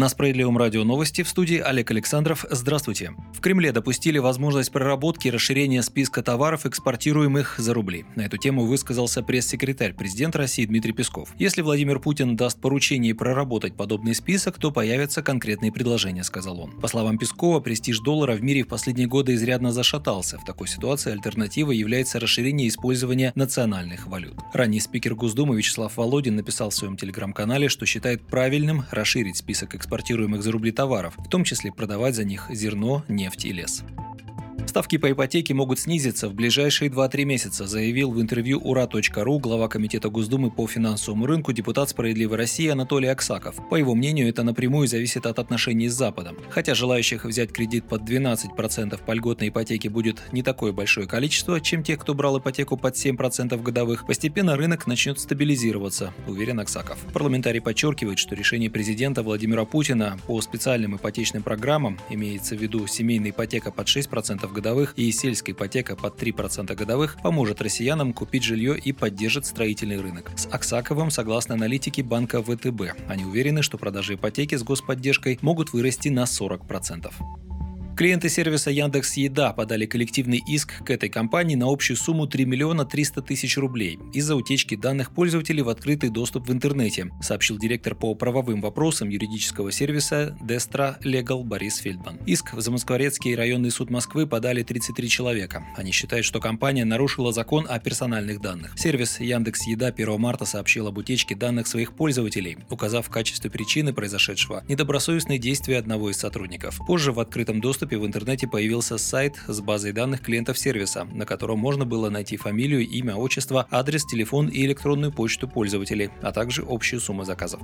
На Справедливом радио новости в студии Олег Александров. Здравствуйте. В Кремле допустили возможность проработки и расширения списка товаров, экспортируемых за рубли. На эту тему высказался пресс-секретарь президента России Дмитрий Песков. Если Владимир Путин даст поручение проработать подобный список, то появятся конкретные предложения, сказал он. По словам Пескова, престиж доллара в мире в последние годы изрядно зашатался. В такой ситуации альтернативой является расширение использования национальных валют. Ранний спикер Госдумы Вячеслав Володин написал в своем телеграм-канале, что считает правильным расширить список экспортируемых за рубли товаров, в том числе продавать за них зерно, нефть и лес. Ставки по ипотеке могут снизиться в ближайшие 2-3 месяца, заявил в интервью ура.ру глава Комитета Госдумы по финансовому рынку депутат «Справедливой России» Анатолий Аксаков. По его мнению, это напрямую зависит от отношений с Западом. Хотя желающих взять кредит под 12% по льготной ипотеке будет не такое большое количество, чем тех, кто брал ипотеку под 7% годовых, постепенно рынок начнет стабилизироваться, уверен Аксаков. Парламентарий подчеркивает, что решение президента Владимира Путина по специальным ипотечным программам, имеется в виду семейная ипотека под 6% годовых, и сельская ипотека под 3% годовых поможет россиянам купить жилье и поддержит строительный рынок. С Аксаковым согласно аналитике банка ВТБ. Они уверены, что продажи ипотеки с господдержкой могут вырасти на 40%. Клиенты сервиса Яндекс Еда подали коллективный иск к этой компании на общую сумму 3 миллиона 300 тысяч рублей из-за утечки данных пользователей в открытый доступ в интернете, сообщил директор по правовым вопросам юридического сервиса Destra Legal Борис Фельдман. Иск в Замоскворецкий районный суд Москвы подали 33 человека. Они считают, что компания нарушила закон о персональных данных. Сервис Яндекс Еда 1 марта сообщил об утечке данных своих пользователей, указав в качестве причины произошедшего недобросовестные действия одного из сотрудников. Позже в открытом доступе доступе в интернете появился сайт с базой данных клиентов сервиса, на котором можно было найти фамилию, имя, отчество, адрес, телефон и электронную почту пользователей, а также общую сумму заказов.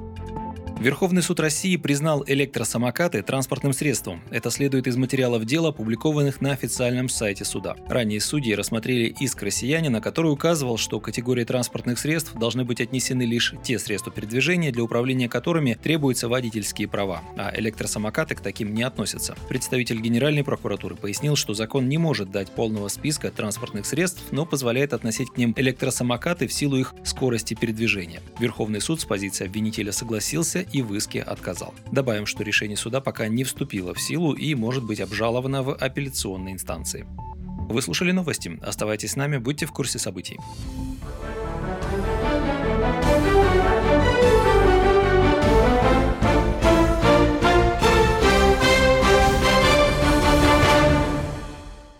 Верховный суд России признал электросамокаты транспортным средством. Это следует из материалов дела, опубликованных на официальном сайте суда. Ранее судьи рассмотрели иск россиянина, который указывал, что категории транспортных средств должны быть отнесены лишь те средства передвижения, для управления которыми требуются водительские права, а электросамокаты к таким не относятся. Представитель Генеральной прокуратуры пояснил, что закон не может дать полного списка транспортных средств, но позволяет относить к ним электросамокаты в силу их скорости передвижения. Верховный суд с позиции обвинителя согласился и в иске отказал. Добавим, что решение суда пока не вступило в силу и может быть обжаловано в апелляционной инстанции. Вы слушали новости. Оставайтесь с нами, будьте в курсе событий.